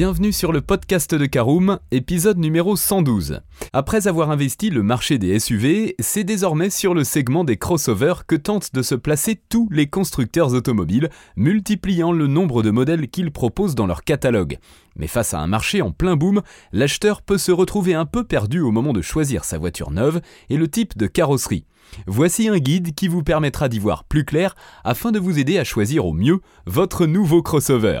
Bienvenue sur le podcast de Caroom, épisode numéro 112. Après avoir investi le marché des SUV, c'est désormais sur le segment des crossovers que tentent de se placer tous les constructeurs automobiles, multipliant le nombre de modèles qu'ils proposent dans leur catalogue. Mais face à un marché en plein boom, l'acheteur peut se retrouver un peu perdu au moment de choisir sa voiture neuve et le type de carrosserie. Voici un guide qui vous permettra d'y voir plus clair afin de vous aider à choisir au mieux votre nouveau crossover.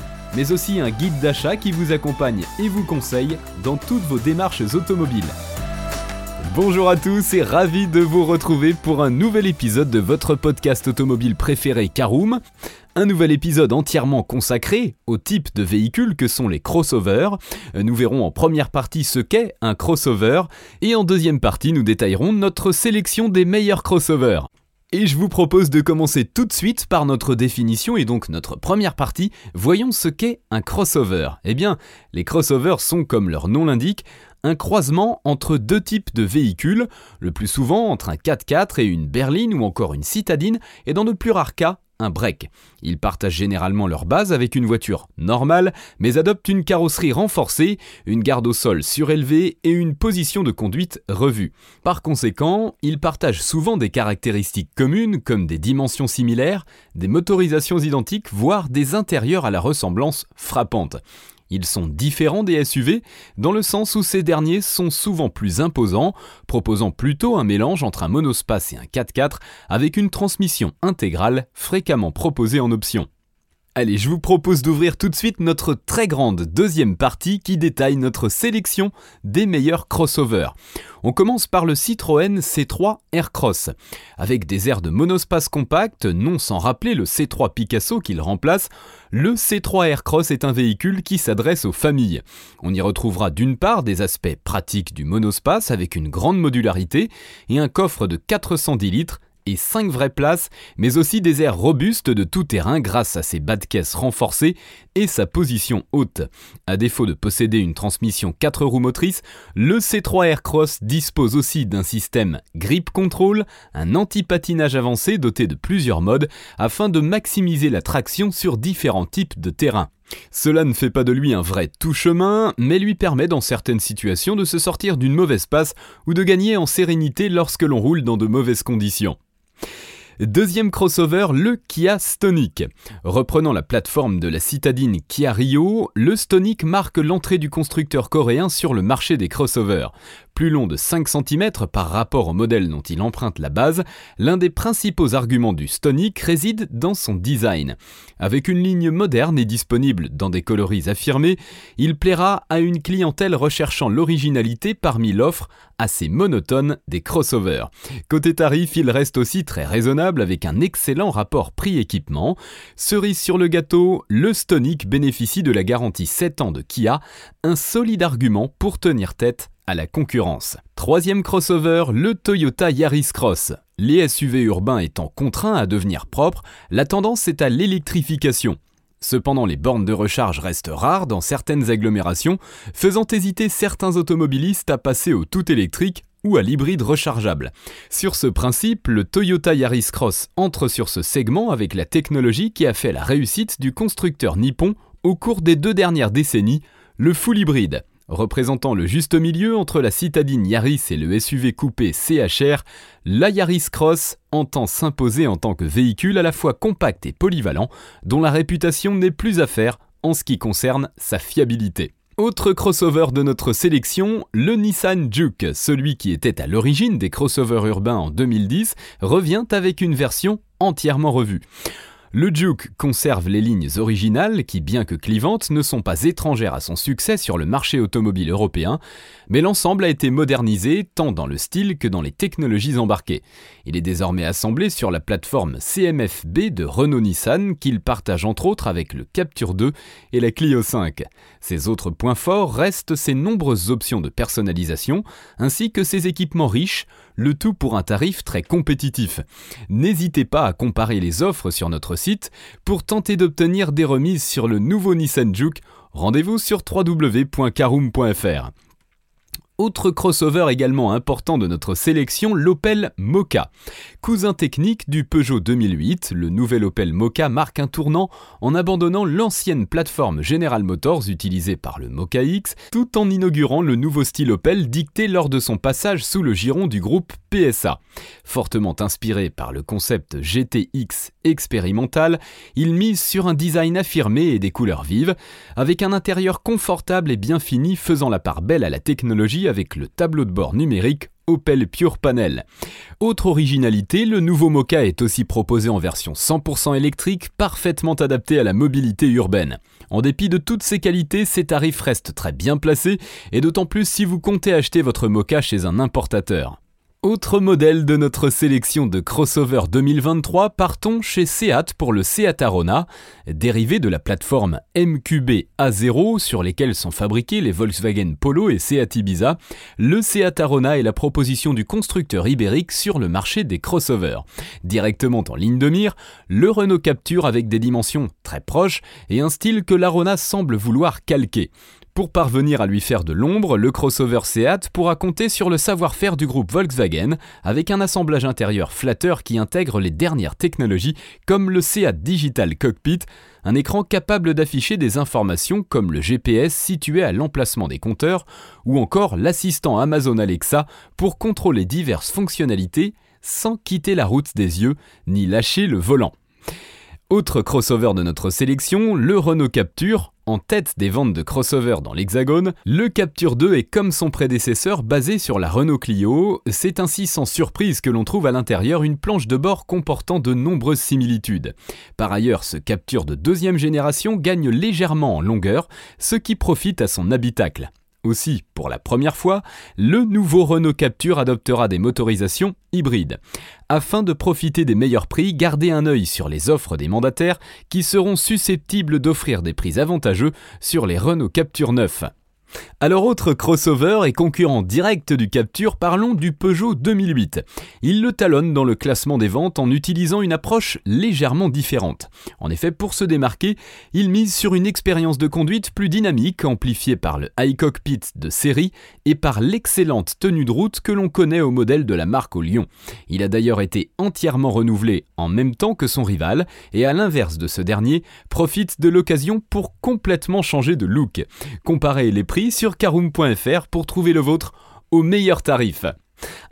mais aussi un guide d'achat qui vous accompagne et vous conseille dans toutes vos démarches automobiles. Bonjour à tous et ravi de vous retrouver pour un nouvel épisode de votre podcast automobile préféré Caroom. Un nouvel épisode entièrement consacré au type de véhicules que sont les crossovers. Nous verrons en première partie ce qu'est un crossover et en deuxième partie nous détaillerons notre sélection des meilleurs crossovers. Et je vous propose de commencer tout de suite par notre définition et donc notre première partie. Voyons ce qu'est un crossover. Eh bien, les crossovers sont, comme leur nom l'indique, un croisement entre deux types de véhicules, le plus souvent entre un 4x4 et une berline ou encore une citadine, et dans de plus rares cas, un break. Ils partagent généralement leur base avec une voiture normale, mais adoptent une carrosserie renforcée, une garde au sol surélevée et une position de conduite revue. Par conséquent, ils partagent souvent des caractéristiques communes comme des dimensions similaires, des motorisations identiques, voire des intérieurs à la ressemblance frappante. Ils sont différents des SUV dans le sens où ces derniers sont souvent plus imposants, proposant plutôt un mélange entre un monospace et un 4x4 avec une transmission intégrale fréquemment proposée en option. Allez, je vous propose d'ouvrir tout de suite notre très grande deuxième partie qui détaille notre sélection des meilleurs crossovers. On commence par le Citroën C3 Aircross. Avec des airs de monospace compact, non sans rappeler le C3 Picasso qu'il remplace, le C3 Aircross est un véhicule qui s'adresse aux familles. On y retrouvera d'une part des aspects pratiques du monospace avec une grande modularité et un coffre de 410 litres et 5 vraies places, mais aussi des airs robustes de tout terrain grâce à ses bas de caisse renforcés et sa position haute. À défaut de posséder une transmission 4 roues motrices, le C3 Aircross dispose aussi d'un système grip control, un anti-patinage avancé doté de plusieurs modes afin de maximiser la traction sur différents types de terrain. Cela ne fait pas de lui un vrai tout-chemin, mais lui permet dans certaines situations de se sortir d'une mauvaise passe ou de gagner en sérénité lorsque l'on roule dans de mauvaises conditions. Deuxième crossover, le Kia Stonic. Reprenant la plateforme de la citadine Kia Rio, le Stonic marque l'entrée du constructeur coréen sur le marché des crossovers. Plus long de 5 cm par rapport au modèle dont il emprunte la base, l'un des principaux arguments du Stonic réside dans son design. Avec une ligne moderne et disponible dans des coloris affirmés, il plaira à une clientèle recherchant l'originalité parmi l'offre assez monotone des crossovers. Côté tarif, il reste aussi très raisonnable avec un excellent rapport prix-équipement. Cerise sur le gâteau, le Stonic bénéficie de la garantie 7 ans de Kia, un solide argument pour tenir tête à la concurrence. Troisième crossover, le Toyota Yaris Cross. Les SUV urbains étant contraints à devenir propres, la tendance est à l'électrification. Cependant, les bornes de recharge restent rares dans certaines agglomérations, faisant hésiter certains automobilistes à passer au tout électrique ou à l'hybride rechargeable. Sur ce principe, le Toyota Yaris Cross entre sur ce segment avec la technologie qui a fait la réussite du constructeur nippon au cours des deux dernières décennies, le full hybride. Représentant le juste milieu entre la citadine Yaris et le SUV coupé CHR, la Yaris Cross entend s'imposer en tant que véhicule à la fois compact et polyvalent, dont la réputation n'est plus à faire en ce qui concerne sa fiabilité. Autre crossover de notre sélection, le Nissan Juke, celui qui était à l'origine des crossovers urbains en 2010, revient avec une version entièrement revue. Le Juke conserve les lignes originales qui, bien que clivantes, ne sont pas étrangères à son succès sur le marché automobile européen, mais l'ensemble a été modernisé tant dans le style que dans les technologies embarquées. Il est désormais assemblé sur la plateforme CMFB de Renault-Nissan qu'il partage entre autres avec le Capture 2 et la Clio 5. Ses autres points forts restent ses nombreuses options de personnalisation ainsi que ses équipements riches, le tout pour un tarif très compétitif. N'hésitez pas à comparer les offres sur notre site pour tenter d'obtenir des remises sur le nouveau Nissan Juke. Rendez-vous sur www.caroom.fr. Autre crossover également important de notre sélection, l'Opel Mocha. Cousin technique du Peugeot 2008, le nouvel Opel Mocha marque un tournant en abandonnant l'ancienne plateforme General Motors utilisée par le Mocha X, tout en inaugurant le nouveau style Opel dicté lors de son passage sous le giron du groupe PSA. Fortement inspiré par le concept GTX expérimental, il mise sur un design affirmé et des couleurs vives, avec un intérieur confortable et bien fini faisant la part belle à la technologie avec le tableau de bord numérique Opel Pure Panel. Autre originalité, le nouveau Mocha est aussi proposé en version 100% électrique, parfaitement adapté à la mobilité urbaine. En dépit de toutes ces qualités, ces tarifs restent très bien placés, et d'autant plus si vous comptez acheter votre Mocha chez un importateur. Autre modèle de notre sélection de crossover 2023, partons chez Seat pour le Seat Arona, dérivé de la plateforme MQB A0 sur lesquelles sont fabriqués les Volkswagen Polo et Seat Ibiza. Le Seat Arona est la proposition du constructeur ibérique sur le marché des crossovers. Directement en ligne de mire, le Renault Capture avec des dimensions très proches et un style que l'Arona semble vouloir calquer. Pour parvenir à lui faire de l'ombre, le crossover Seat pourra compter sur le savoir-faire du groupe Volkswagen, avec un assemblage intérieur flatteur qui intègre les dernières technologies comme le Seat Digital Cockpit, un écran capable d'afficher des informations comme le GPS situé à l'emplacement des compteurs, ou encore l'assistant Amazon Alexa pour contrôler diverses fonctionnalités sans quitter la route des yeux ni lâcher le volant. Autre crossover de notre sélection, le Renault Capture, en tête des ventes de crossover dans l'Hexagone, le Capture 2 est comme son prédécesseur basé sur la Renault Clio. C'est ainsi sans surprise que l'on trouve à l'intérieur une planche de bord comportant de nombreuses similitudes. Par ailleurs, ce Capture de deuxième génération gagne légèrement en longueur, ce qui profite à son habitacle. Aussi, pour la première fois, le nouveau Renault Capture adoptera des motorisations hybrides. Afin de profiter des meilleurs prix, gardez un œil sur les offres des mandataires qui seront susceptibles d'offrir des prix avantageux sur les Renault Capture 9. Alors autre crossover et concurrent direct du Capture, parlons du Peugeot 2008. Il le talonne dans le classement des ventes en utilisant une approche légèrement différente. En effet, pour se démarquer, il mise sur une expérience de conduite plus dynamique, amplifiée par le high cockpit de série et par l'excellente tenue de route que l'on connaît au modèle de la marque au Lyon. Il a d'ailleurs été entièrement renouvelé en même temps que son rival et à l'inverse de ce dernier, profite de l'occasion pour complètement changer de look. Comparez les prix sur caroom.fr pour trouver le vôtre au meilleur tarif.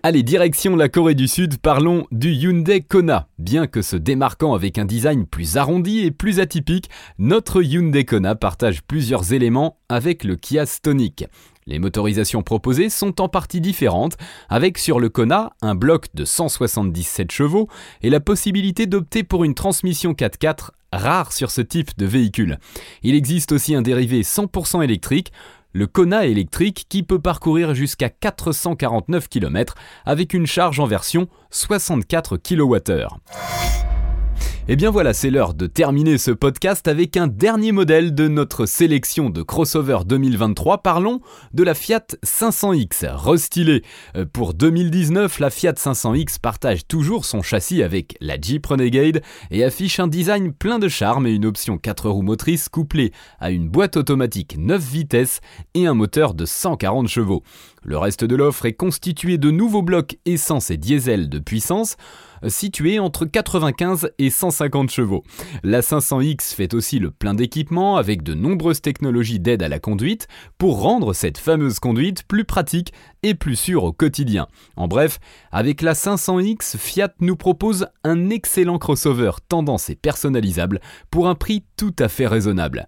Allez, direction la Corée du Sud, parlons du Hyundai Kona. Bien que se démarquant avec un design plus arrondi et plus atypique, notre Hyundai Kona partage plusieurs éléments avec le Kia Stonic. Les motorisations proposées sont en partie différentes, avec sur le Kona un bloc de 177 chevaux et la possibilité d'opter pour une transmission 4x4 rare sur ce type de véhicule. Il existe aussi un dérivé 100% électrique, le Kona électrique qui peut parcourir jusqu'à 449 km avec une charge en version 64 kWh. Et eh bien voilà, c'est l'heure de terminer ce podcast avec un dernier modèle de notre sélection de crossover 2023. Parlons de la Fiat 500X, restylée. Euh, pour 2019, la Fiat 500X partage toujours son châssis avec la Jeep Renegade et affiche un design plein de charme et une option 4 roues motrices couplée à une boîte automatique 9 vitesses et un moteur de 140 chevaux. Le reste de l'offre est constitué de nouveaux blocs essence et diesel de puissance situé entre 95 et 150 chevaux. La 500X fait aussi le plein d'équipements avec de nombreuses technologies d'aide à la conduite pour rendre cette fameuse conduite plus pratique et plus sûre au quotidien. En bref, avec la 500X, Fiat nous propose un excellent crossover tendance et personnalisable pour un prix tout à fait raisonnable.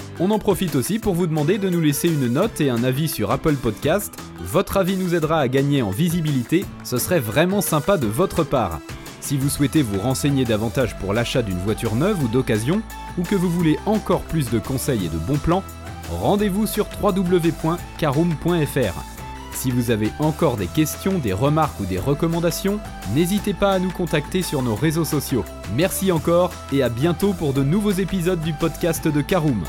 On en profite aussi pour vous demander de nous laisser une note et un avis sur Apple Podcast. Votre avis nous aidera à gagner en visibilité, ce serait vraiment sympa de votre part. Si vous souhaitez vous renseigner davantage pour l'achat d'une voiture neuve ou d'occasion, ou que vous voulez encore plus de conseils et de bons plans, rendez-vous sur www.caroom.fr. Si vous avez encore des questions, des remarques ou des recommandations, n'hésitez pas à nous contacter sur nos réseaux sociaux. Merci encore et à bientôt pour de nouveaux épisodes du podcast de Caroom.